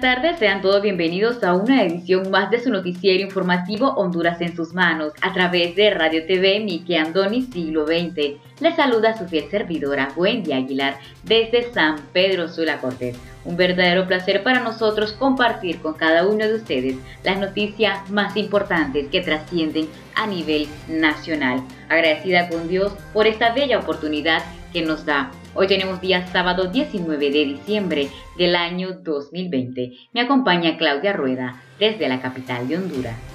Buenas tardes, sean todos bienvenidos a una edición más de su noticiero informativo Honduras en sus manos, a través de Radio TV Miki Andoni Siglo XX. Les saluda su fiel servidora Wendy Aguilar desde San Pedro Sula Cortés. Un verdadero placer para nosotros compartir con cada uno de ustedes las noticias más importantes que trascienden a nivel nacional. Agradecida con Dios por esta bella oportunidad que nos da Hoy tenemos día sábado 19 de diciembre del año 2020. Me acompaña Claudia Rueda desde la capital de Honduras.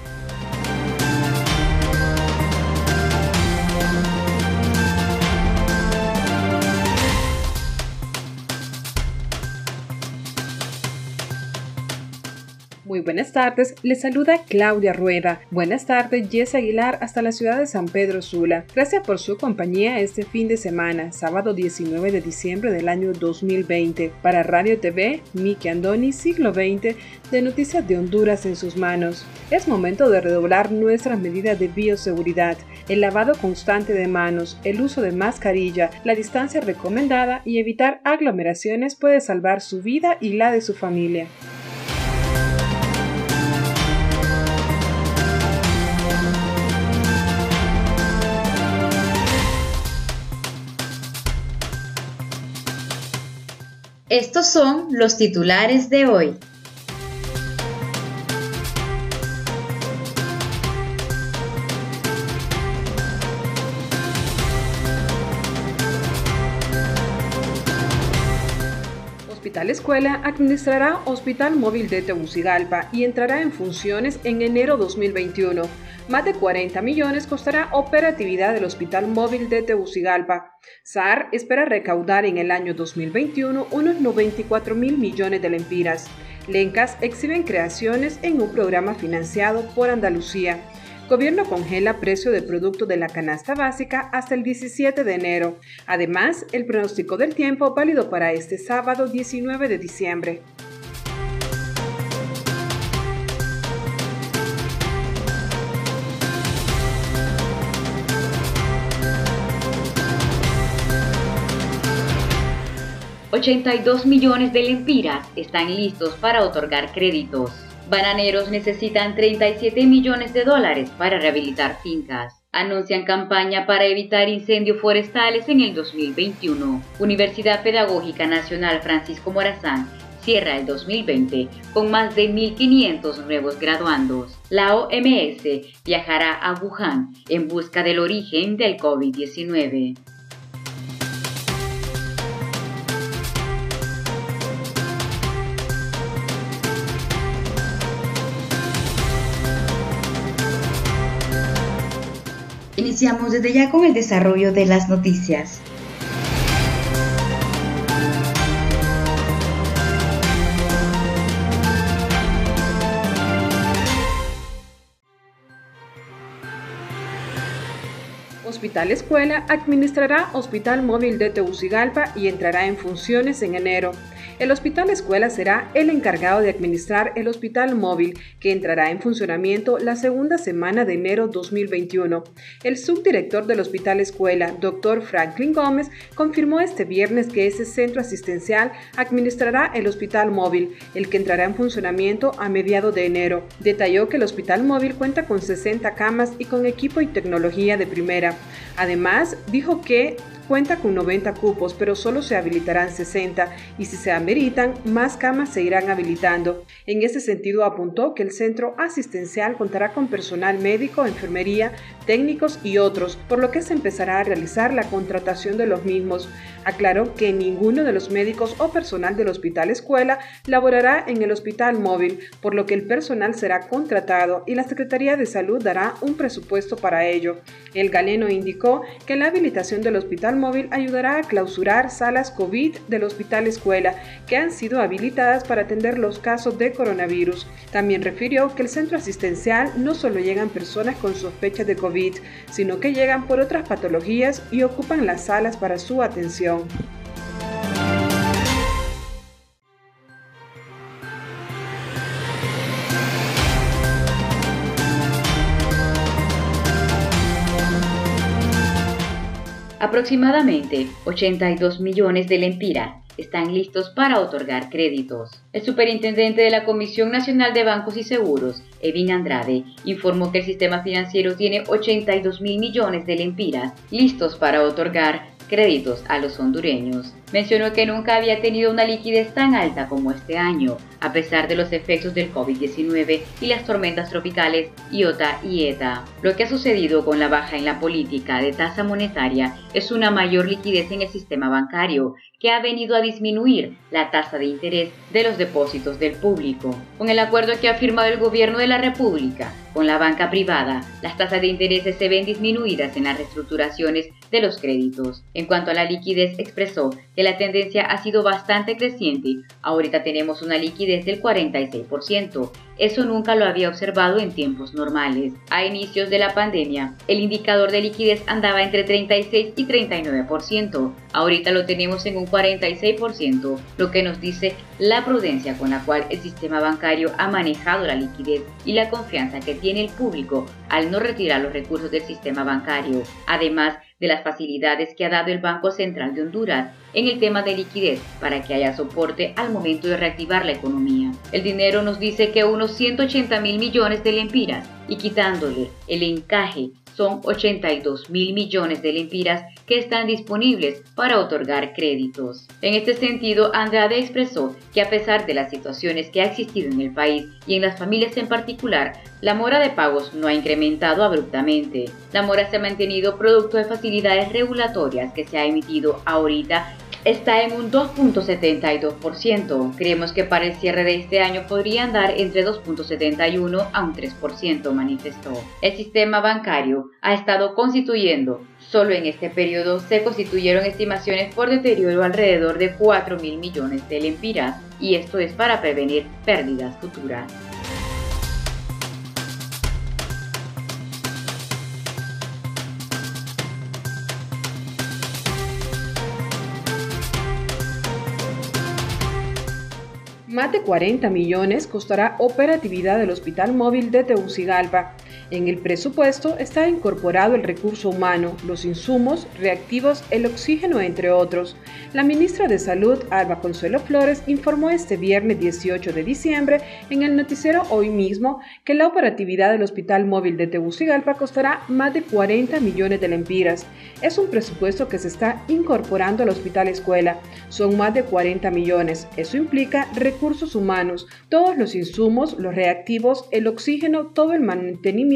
Muy buenas tardes, les saluda Claudia Rueda. Buenas tardes, Jess Aguilar hasta la ciudad de San Pedro Sula. Gracias por su compañía este fin de semana, sábado 19 de diciembre del año 2020. Para Radio TV, Miki Andoni, siglo XX, de Noticias de Honduras en sus manos. Es momento de redoblar nuestras medidas de bioseguridad, el lavado constante de manos, el uso de mascarilla, la distancia recomendada y evitar aglomeraciones puede salvar su vida y la de su familia. Estos son los titulares de hoy. Hospital Escuela administrará Hospital Móvil de Tegucigalpa y entrará en funciones en enero 2021. Más de 40 millones costará operatividad del Hospital Móvil de Tegucigalpa. SAR espera recaudar en el año 2021 unos 94 mil millones de lempiras. Lencas exhiben creaciones en un programa financiado por Andalucía. Gobierno congela precio de producto de la canasta básica hasta el 17 de enero. Además, el pronóstico del tiempo válido para este sábado 19 de diciembre. 82 millones de lempiras están listos para otorgar créditos. Bananeros necesitan 37 millones de dólares para rehabilitar fincas. Anuncian campaña para evitar incendios forestales en el 2021. Universidad Pedagógica Nacional Francisco Morazán cierra el 2020 con más de 1.500 nuevos graduandos. La OMS viajará a Wuhan en busca del origen del COVID-19. Iniciamos desde ya con el desarrollo de las noticias. Hospital Escuela administrará Hospital Móvil de Tegucigalpa y entrará en funciones en enero. El Hospital Escuela será el encargado de administrar el Hospital Móvil, que entrará en funcionamiento la segunda semana de enero 2021. El subdirector del Hospital Escuela, Dr. Franklin Gómez, confirmó este viernes que ese centro asistencial administrará el Hospital Móvil, el que entrará en funcionamiento a mediados de enero. Detalló que el Hospital Móvil cuenta con 60 camas y con equipo y tecnología de primera. Además, dijo que cuenta con 90 cupos, pero solo se habilitarán 60 y si se ameritan, más camas se irán habilitando. En ese sentido, apuntó que el centro asistencial contará con personal médico, enfermería, técnicos y otros, por lo que se empezará a realizar la contratación de los mismos. Aclaró que ninguno de los médicos o personal del hospital escuela laborará en el hospital móvil, por lo que el personal será contratado y la Secretaría de Salud dará un presupuesto para ello. El galeno indicó que la habilitación del hospital móvil ayudará a clausurar salas COVID del hospital escuela que han sido habilitadas para atender los casos de coronavirus. También refirió que el centro asistencial no solo llegan personas con sospechas de COVID, sino que llegan por otras patologías y ocupan las salas para su atención. Aproximadamente 82 millones de lempiras están listos para otorgar créditos. El superintendente de la Comisión Nacional de Bancos y Seguros, Evin Andrade, informó que el sistema financiero tiene 82 mil millones de lempiras listos para otorgar créditos a los hondureños. Mencionó que nunca había tenido una liquidez tan alta como este año, a pesar de los efectos del COVID-19 y las tormentas tropicales Iota y ETA. Lo que ha sucedido con la baja en la política de tasa monetaria es una mayor liquidez en el sistema bancario, que ha venido a disminuir la tasa de interés de los depósitos del público. Con el acuerdo que ha firmado el gobierno de la República con la banca privada, las tasas de interés se ven disminuidas en las reestructuraciones de los créditos. En cuanto a la liquidez, expresó que la tendencia ha sido bastante creciente. Ahorita tenemos una liquidez del 46%. Eso nunca lo había observado en tiempos normales. A inicios de la pandemia, el indicador de liquidez andaba entre 36 y 39%. Ahorita lo tenemos en un 46%, lo que nos dice la prudencia con la cual el sistema bancario ha manejado la liquidez y la confianza que tiene el público al no retirar los recursos del sistema bancario. Además, de las facilidades que ha dado el Banco Central de Honduras en el tema de liquidez para que haya soporte al momento de reactivar la economía. El dinero nos dice que unos 180 mil millones de lempiras y quitándole el encaje son 82 mil millones de lempiras que están disponibles para otorgar créditos. En este sentido, Andrade expresó que a pesar de las situaciones que ha existido en el país y en las familias en particular, la mora de pagos no ha incrementado abruptamente. La mora se ha mantenido producto de facilidades regulatorias que se ha emitido ahorita está en un 2.72%. Creemos que para el cierre de este año podría andar entre 2.71 a un 3%, manifestó. El sistema bancario ha estado constituyendo, solo en este periodo se constituyeron estimaciones por deterioro alrededor de 4 mil millones de lempiras, y esto es para prevenir pérdidas futuras. Más de 40 millones costará operatividad del Hospital Móvil de Tegucigalpa. En el presupuesto está incorporado el recurso humano, los insumos, reactivos, el oxígeno, entre otros. La ministra de Salud, Alba Consuelo Flores, informó este viernes 18 de diciembre en el noticiero Hoy mismo que la operatividad del Hospital Móvil de Tegucigalpa costará más de 40 millones de lempiras. Es un presupuesto que se está incorporando al Hospital Escuela. Son más de 40 millones. Eso implica recursos humanos, todos los insumos, los reactivos, el oxígeno, todo el mantenimiento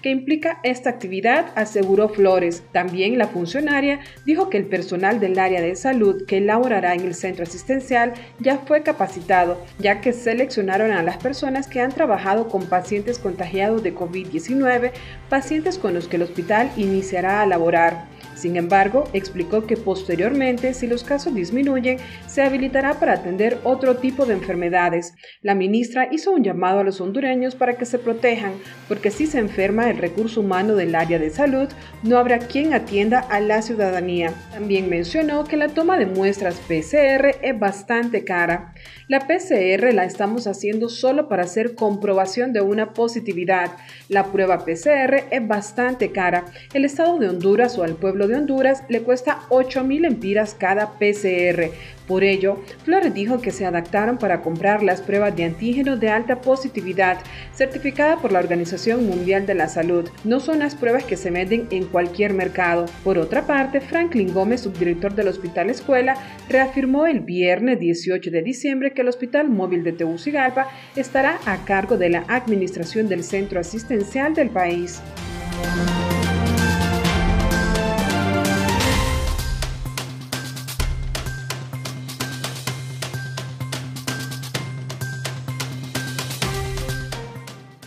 que implica esta actividad, aseguró Flores. También la funcionaria dijo que el personal del área de salud que laborará en el centro asistencial ya fue capacitado, ya que seleccionaron a las personas que han trabajado con pacientes contagiados de COVID-19, pacientes con los que el hospital iniciará a laborar. Sin embargo, explicó que posteriormente, si los casos disminuyen, se habilitará para atender otro tipo de enfermedades. La ministra hizo un llamado a los hondureños para que se protejan, porque si se enferma el recurso humano del área de salud, no habrá quien atienda a la ciudadanía. También mencionó que la toma de muestras PCR es bastante cara. La PCR la estamos haciendo solo para hacer comprobación de una positividad. La prueba PCR es bastante cara. El Estado de Honduras o al pueblo de Honduras le cuesta 8.000 empiras cada PCR. Por ello, Flores dijo que se adaptaron para comprar las pruebas de antígeno de alta positividad, certificada por la Organización Mundial de la Salud. No son las pruebas que se venden en cualquier mercado. Por otra parte, Franklin Gómez, subdirector del Hospital Escuela, reafirmó el viernes 18 de diciembre que el Hospital Móvil de Tegucigalpa estará a cargo de la administración del centro asistencial del país.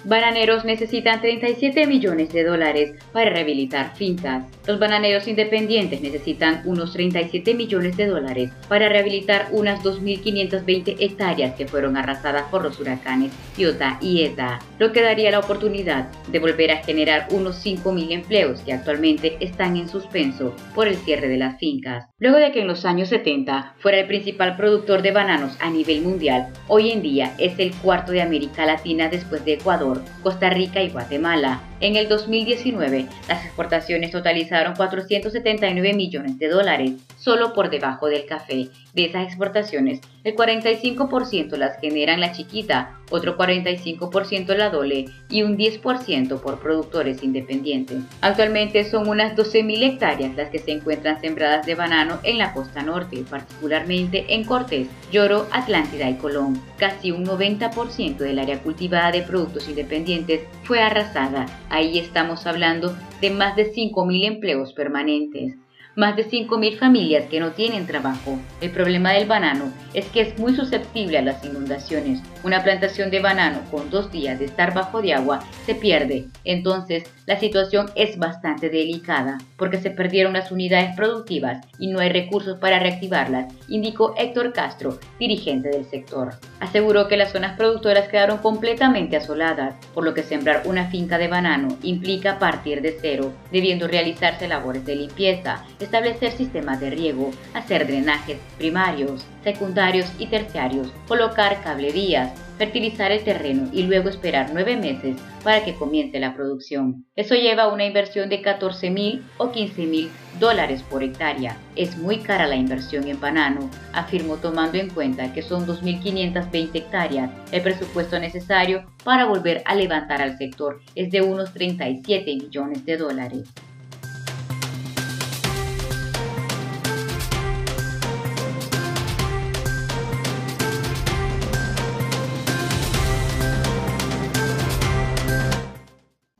Bananeros necesitan 37 millones de dólares para rehabilitar fincas. Los bananeros independientes necesitan unos 37 millones de dólares para rehabilitar unas 2.520 hectáreas que fueron arrasadas por los huracanes Iota y Eta, lo que daría la oportunidad de volver a generar unos 5.000 empleos que actualmente están en suspenso por el cierre de las fincas. Luego de que en los años 70 fuera el principal productor de bananos a nivel mundial, hoy en día es el cuarto de América Latina después de Ecuador Costa Rica y Guatemala. En el 2019, las exportaciones totalizaron 479 millones de dólares, solo por debajo del café. De esas exportaciones, el 45% las generan la chiquita, otro 45% la dole y un 10% por productores independientes. Actualmente son unas 12.000 hectáreas las que se encuentran sembradas de banano en la costa norte, particularmente en Cortés, Lloro, Atlántida y Colón. Casi un 90% del área cultivada de productos independientes fue arrasada Ahí estamos hablando de más de 5.000 empleos permanentes más de 5.000 familias que no tienen trabajo. El problema del banano es que es muy susceptible a las inundaciones. Una plantación de banano con dos días de estar bajo de agua se pierde. Entonces, la situación es bastante delicada porque se perdieron las unidades productivas y no hay recursos para reactivarlas, indicó Héctor Castro, dirigente del sector. Aseguró que las zonas productoras quedaron completamente asoladas, por lo que sembrar una finca de banano implica partir de cero, debiendo realizarse labores de limpieza, establecer sistemas de riego, hacer drenajes primarios, secundarios y terciarios, colocar cablerías, fertilizar el terreno y luego esperar nueve meses para que comience la producción. Eso lleva a una inversión de 14 mil o 15 mil dólares por hectárea. Es muy cara la inversión en banano, afirmó tomando en cuenta que son 2.520 hectáreas. El presupuesto necesario para volver a levantar al sector es de unos 37 millones de dólares.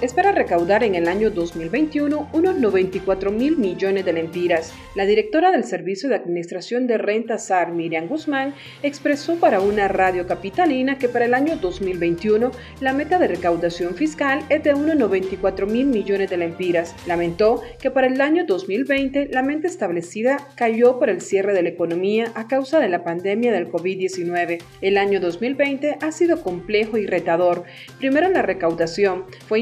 Espera recaudar en el año 2021 unos 94 mil millones de lempiras. La directora del Servicio de Administración de Renta SAR, Miriam Guzmán, expresó para una radio capitalina que para el año 2021 la meta de recaudación fiscal es de unos 94 mil millones de lempiras. Lamentó que para el año 2020 la meta establecida cayó por el cierre de la economía a causa de la pandemia del COVID-19. El año 2020 ha sido complejo y retador. Primero la recaudación fue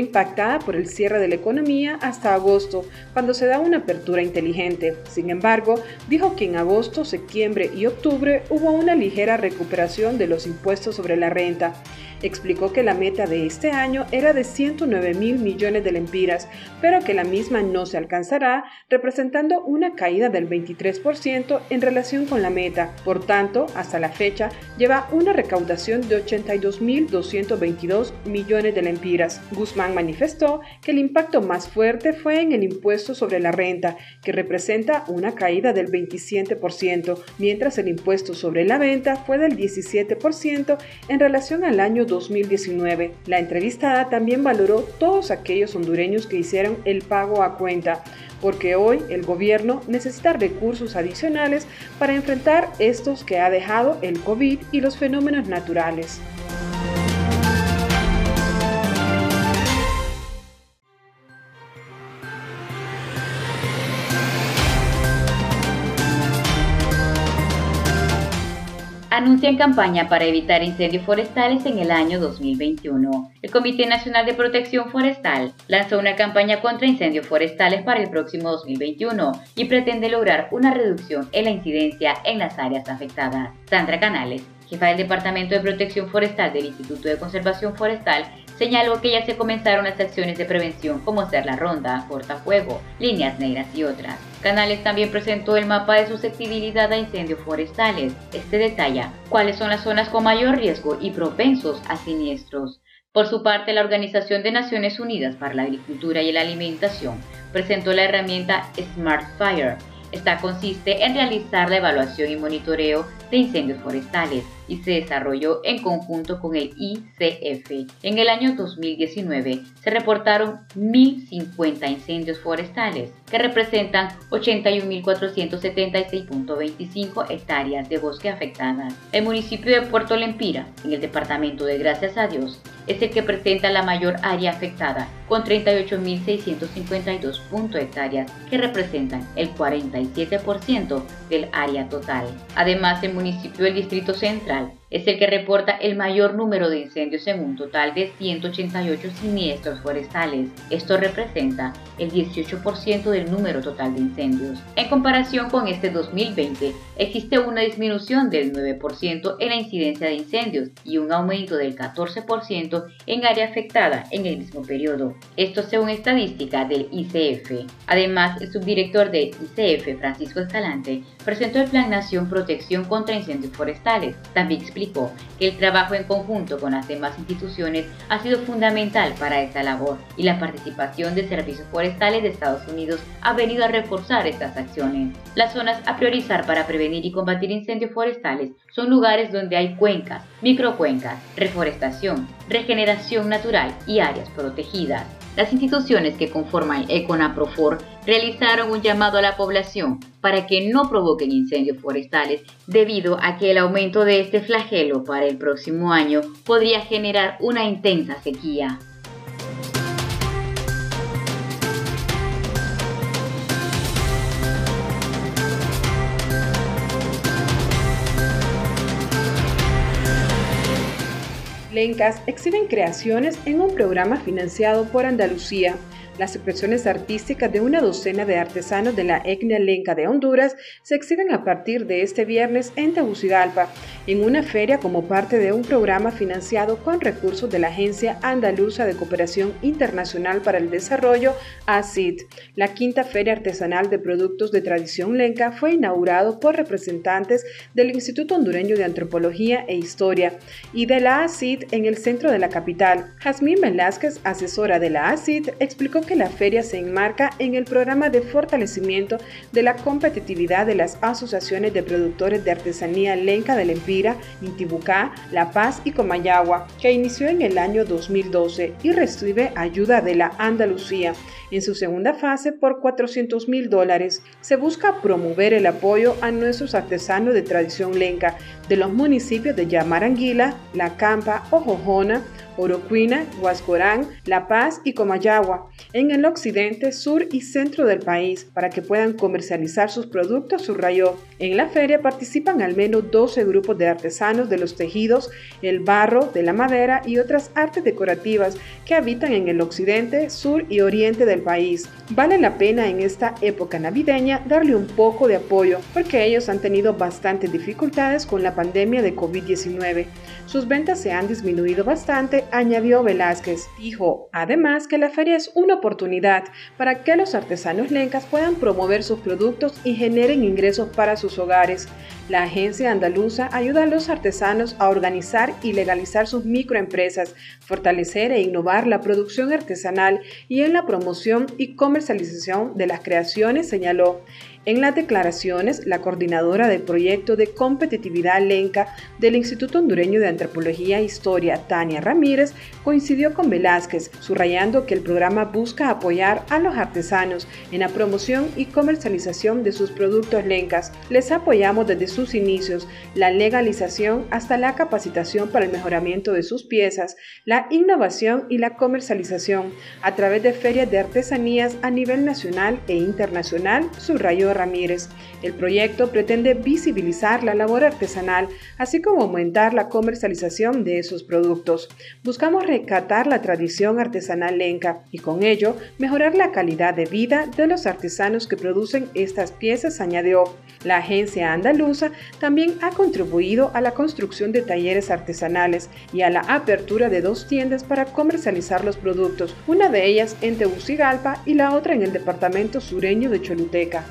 por el cierre de la economía hasta agosto, cuando se da una apertura inteligente. Sin embargo, dijo que en agosto, septiembre y octubre hubo una ligera recuperación de los impuestos sobre la renta. Explicó que la meta de este año era de 109 mil millones de lempiras, pero que la misma no se alcanzará, representando una caída del 23% en relación con la meta. Por tanto, hasta la fecha, lleva una recaudación de 82 mil 222 millones de lempiras. Guzmán manifestó que el impacto más fuerte fue en el impuesto sobre la renta, que representa una caída del 27%, mientras el impuesto sobre la venta fue del 17% en relación al año 2019. La entrevistada también valoró todos aquellos hondureños que hicieron el pago a cuenta, porque hoy el gobierno necesita recursos adicionales para enfrentar estos que ha dejado el COVID y los fenómenos naturales. Anuncian campaña para evitar incendios forestales en el año 2021. El Comité Nacional de Protección Forestal lanzó una campaña contra incendios forestales para el próximo 2021 y pretende lograr una reducción en la incidencia en las áreas afectadas. Sandra Canales, jefa del Departamento de Protección Forestal del Instituto de Conservación Forestal, señaló que ya se comenzaron las acciones de prevención como hacer la ronda, cortafuego, líneas negras y otras. Canales también presentó el mapa de susceptibilidad a incendios forestales. Este detalla cuáles son las zonas con mayor riesgo y propensos a siniestros. Por su parte, la Organización de Naciones Unidas para la Agricultura y la Alimentación presentó la herramienta Smart Fire. Esta consiste en realizar la evaluación y monitoreo de incendios forestales y se desarrolló en conjunto con el ICF. En el año 2019 se reportaron 1.050 incendios forestales, que representan 81.476.25 hectáreas de bosque afectadas. El municipio de Puerto Lempira, en el departamento de Gracias a Dios, es el que presenta la mayor área afectada, con 38.652 hectáreas, que representan el 47% del área total. Además, el municipio del Distrito Central es el que reporta el mayor número de incendios en un total de 188 siniestros forestales. Esto representa el 18% del número total de incendios. En comparación con este 2020, existe una disminución del 9% en la incidencia de incendios y un aumento del 14% en área afectada en el mismo periodo. Esto según estadística del ICF. Además, el subdirector de ICF, Francisco Escalante, presentó el Plan Nación Protección contra Incendios Forestales. También explicó que el trabajo en conjunto con las demás instituciones ha sido fundamental para esta labor y la participación de servicios forestales de Estados Unidos ha venido a reforzar estas acciones. Las zonas a priorizar para prevenir y combatir incendios forestales son lugares donde hay cuencas, microcuencas, reforestación, regeneración natural y áreas protegidas. Las instituciones que conforman Econaprofor realizaron un llamado a la población para que no provoquen incendios forestales debido a que el aumento de este flagelo para el próximo año podría generar una intensa sequía. Lencas exhiben creaciones en un programa financiado por Andalucía. Las expresiones artísticas de una docena de artesanos de la etnia lenca de Honduras se exhiben a partir de este viernes en Tegucigalpa, en una feria como parte de un programa financiado con recursos de la Agencia Andaluza de Cooperación Internacional para el Desarrollo, ACID. La quinta Feria Artesanal de Productos de Tradición Lenca fue inaugurado por representantes del Instituto Hondureño de Antropología e Historia y de la ACID en el centro de la capital. Jazmín Velázquez, asesora de la ACID, explicó que la feria se enmarca en el programa de fortalecimiento de la competitividad de las asociaciones de productores de artesanía lenca del Empira, Intibucá, La Paz y Comayagua, que inició en el año 2012 y recibe ayuda de la Andalucía. En su segunda fase, por 400 mil dólares, se busca promover el apoyo a nuestros artesanos de tradición lenca de los municipios de Yamaranguila, La Campa, Ojojona, Oroquina, Huascorán, La Paz y Comayagua. en el occidente, sur y centro del país para que puedan comercializar sus productos, subrayó. En la feria participan al menos 12 grupos de artesanos de los tejidos, el barro, de la madera y otras artes decorativas que habitan en el occidente, sur y oriente del país. Vale la pena en esta época navideña darle un poco de apoyo porque ellos han tenido bastantes dificultades con la pandemia de COVID-19. Sus ventas se han disminuido bastante, añadió Velázquez. Dijo, además, que la feria es una oportunidad para que los artesanos lencas puedan promover sus productos y generen ingresos para sus hogares. La agencia andaluza ayuda a los artesanos a organizar y legalizar sus microempresas, fortalecer e innovar la producción artesanal y en la promoción y comercialización de las creaciones, señaló. En las declaraciones, la coordinadora del proyecto de competitividad lenca del Instituto Hondureño de Antropología e Historia, Tania Ramírez, coincidió con Velázquez, subrayando que el programa busca apoyar a los artesanos en la promoción y comercialización de sus productos lencas. Les apoyamos desde sus inicios, la legalización hasta la capacitación para el mejoramiento de sus piezas, la innovación y la comercialización a través de ferias de artesanías a nivel nacional e internacional, subrayó Ramírez. El proyecto pretende visibilizar la labor artesanal, así como aumentar la comercialización de esos productos. Buscamos rescatar la tradición artesanal lenca y con ello mejorar la calidad de vida de los artesanos que producen estas piezas, añadió. La agencia andaluza también ha contribuido a la construcción de talleres artesanales y a la apertura de dos tiendas para comercializar los productos, una de ellas en Tegucigalpa y la otra en el departamento sureño de Choluteca.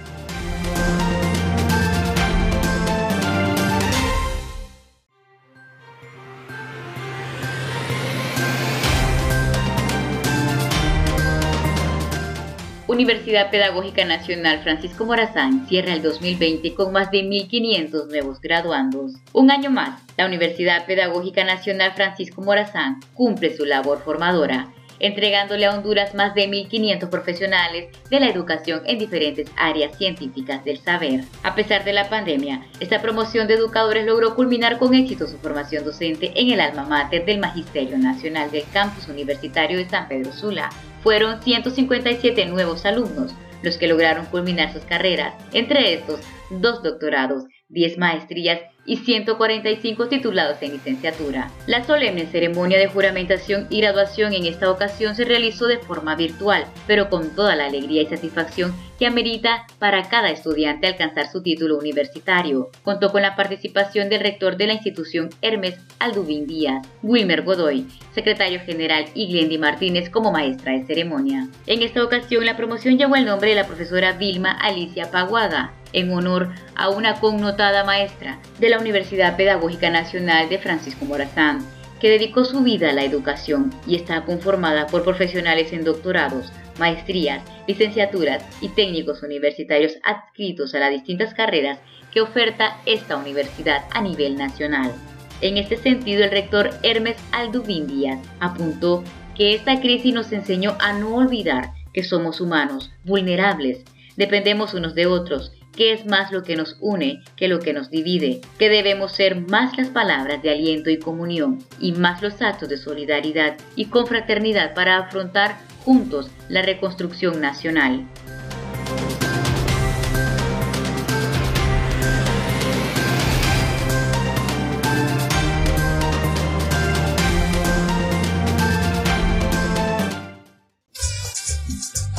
Universidad Pedagógica Nacional Francisco Morazán cierra el 2020 con más de 1.500 nuevos graduandos. Un año más, la Universidad Pedagógica Nacional Francisco Morazán cumple su labor formadora entregándole a Honduras más de 1.500 profesionales de la educación en diferentes áreas científicas del saber. A pesar de la pandemia, esta promoción de educadores logró culminar con éxito su formación docente en el alma mater del Magisterio Nacional del Campus Universitario de San Pedro Sula. Fueron 157 nuevos alumnos los que lograron culminar sus carreras, entre estos dos doctorados, 10 maestrías y 145 titulados en licenciatura. La solemne ceremonia de juramentación y graduación en esta ocasión se realizó de forma virtual, pero con toda la alegría y satisfacción que amerita para cada estudiante alcanzar su título universitario. Contó con la participación del rector de la institución Hermes Aldubín Díaz, Wilmer Godoy, secretario general y Glendy Martínez como maestra de ceremonia. En esta ocasión la promoción llevó el nombre de la profesora Vilma Alicia Paguada, en honor a una connotada maestra de la Universidad Pedagógica Nacional de Francisco Morazán, que dedicó su vida a la educación y está conformada por profesionales en doctorados, maestrías, licenciaturas y técnicos universitarios adscritos a las distintas carreras que oferta esta universidad a nivel nacional. En este sentido, el rector Hermes Aldubín Díaz apuntó que esta crisis nos enseñó a no olvidar que somos humanos, vulnerables, dependemos unos de otros que es más lo que nos une que lo que nos divide, que debemos ser más las palabras de aliento y comunión y más los actos de solidaridad y confraternidad para afrontar juntos la reconstrucción nacional.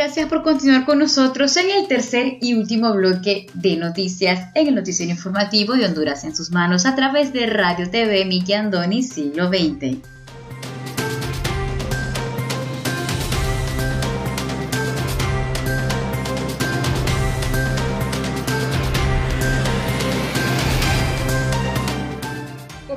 gracias por continuar con nosotros en el tercer y último bloque de noticias en el noticiero informativo de Honduras en sus manos a través de Radio TV Miki Andoni Siglo XX.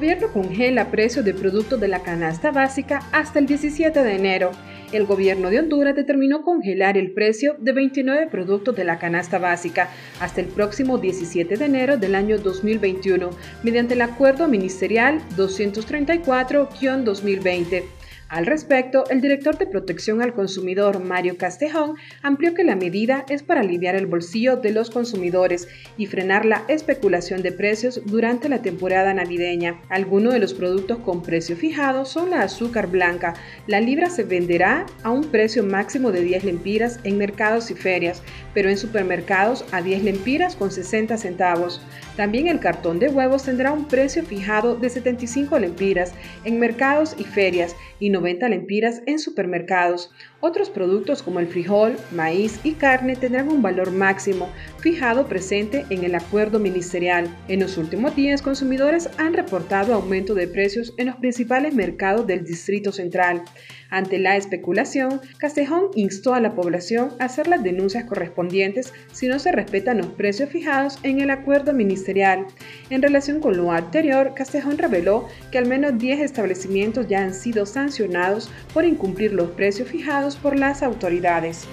gobierno congela precios de productos de la canasta básica hasta el 17 de enero. El gobierno de Honduras determinó congelar el precio de 29 productos de la canasta básica hasta el próximo 17 de enero del año 2021 mediante el acuerdo ministerial 234-2020. Al respecto, el director de protección al consumidor, Mario Castejón, amplió que la medida es para aliviar el bolsillo de los consumidores y frenar la especulación de precios durante la temporada navideña. Algunos de los productos con precio fijado son la azúcar blanca. La libra se venderá a un precio máximo de 10 lempiras en mercados y ferias, pero en supermercados a 10 lempiras con 60 centavos. También el cartón de huevos tendrá un precio fijado de 75 lempiras en mercados y ferias y 90 lempiras en supermercados. Otros productos como el frijol, maíz y carne tendrán un valor máximo fijado presente en el acuerdo ministerial. En los últimos días, consumidores han reportado aumento de precios en los principales mercados del Distrito Central. Ante la especulación, Castejón instó a la población a hacer las denuncias correspondientes si no se respetan los precios fijados en el acuerdo ministerial. En relación con lo anterior, Castejón reveló que al menos 10 establecimientos ya han sido sancionados por incumplir los precios fijados por las autoridades.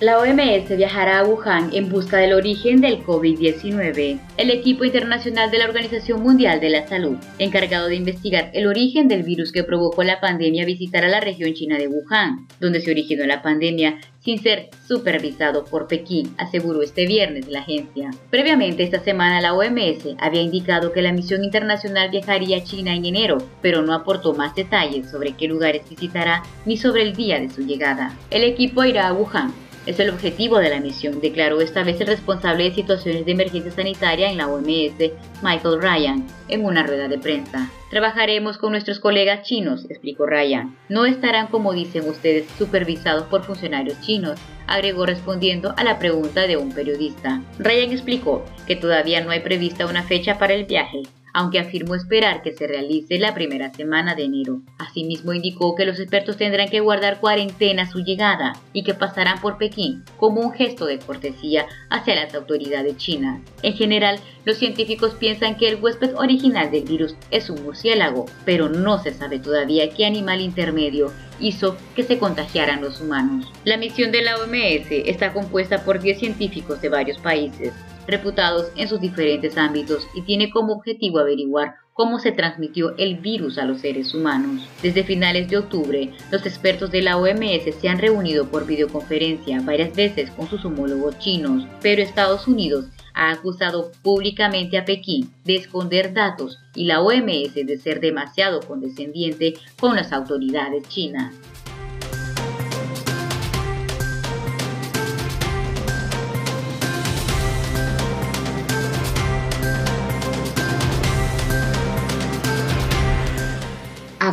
La OMS viajará a Wuhan en busca del origen del COVID-19. El equipo internacional de la Organización Mundial de la Salud, encargado de investigar el origen del virus que provocó la pandemia, visitará la región china de Wuhan, donde se originó la pandemia, sin ser supervisado por Pekín, aseguró este viernes la agencia. Previamente esta semana la OMS había indicado que la misión internacional viajaría a China en enero, pero no aportó más detalles sobre qué lugares visitará ni sobre el día de su llegada. El equipo irá a Wuhan es el objetivo de la misión, declaró esta vez el responsable de situaciones de emergencia sanitaria en la OMS, Michael Ryan, en una rueda de prensa. Trabajaremos con nuestros colegas chinos, explicó Ryan. No estarán, como dicen ustedes, supervisados por funcionarios chinos, agregó respondiendo a la pregunta de un periodista. Ryan explicó que todavía no hay prevista una fecha para el viaje, aunque afirmó esperar que se realice la primera semana de enero. Asimismo indicó que los expertos tendrán que guardar cuarentena a su llegada y que pasarán por Pekín como un gesto de cortesía hacia las autoridades chinas. En general, los científicos piensan que el huésped original del virus es un murciélago, pero no se sabe todavía qué animal intermedio hizo que se contagiaran los humanos. La misión de la OMS está compuesta por 10 científicos de varios países, reputados en sus diferentes ámbitos y tiene como objetivo averiguar cómo se transmitió el virus a los seres humanos. Desde finales de octubre, los expertos de la OMS se han reunido por videoconferencia varias veces con sus homólogos chinos, pero Estados Unidos ha acusado públicamente a Pekín de esconder datos y la OMS de ser demasiado condescendiente con las autoridades chinas.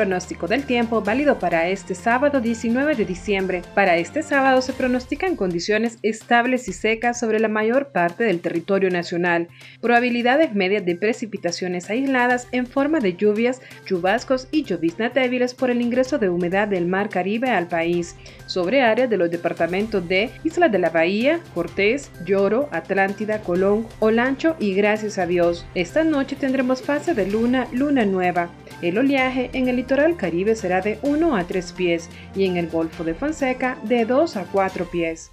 Pronóstico del tiempo válido para este sábado 19 de diciembre. Para este sábado se pronostican condiciones estables y secas sobre la mayor parte del territorio nacional, probabilidades medias de precipitaciones aisladas en forma de lluvias, chubascos y lloviznas débiles por el ingreso de humedad del mar Caribe al país, sobre áreas de los departamentos de Isla de la Bahía, Cortés, Lloro, Atlántida, Colón, Olancho y Gracias a Dios. Esta noche tendremos fase de luna, luna nueva. El oleaje en el litoral caribe será de 1 a 3 pies y en el Golfo de Fonseca de 2 a 4 pies.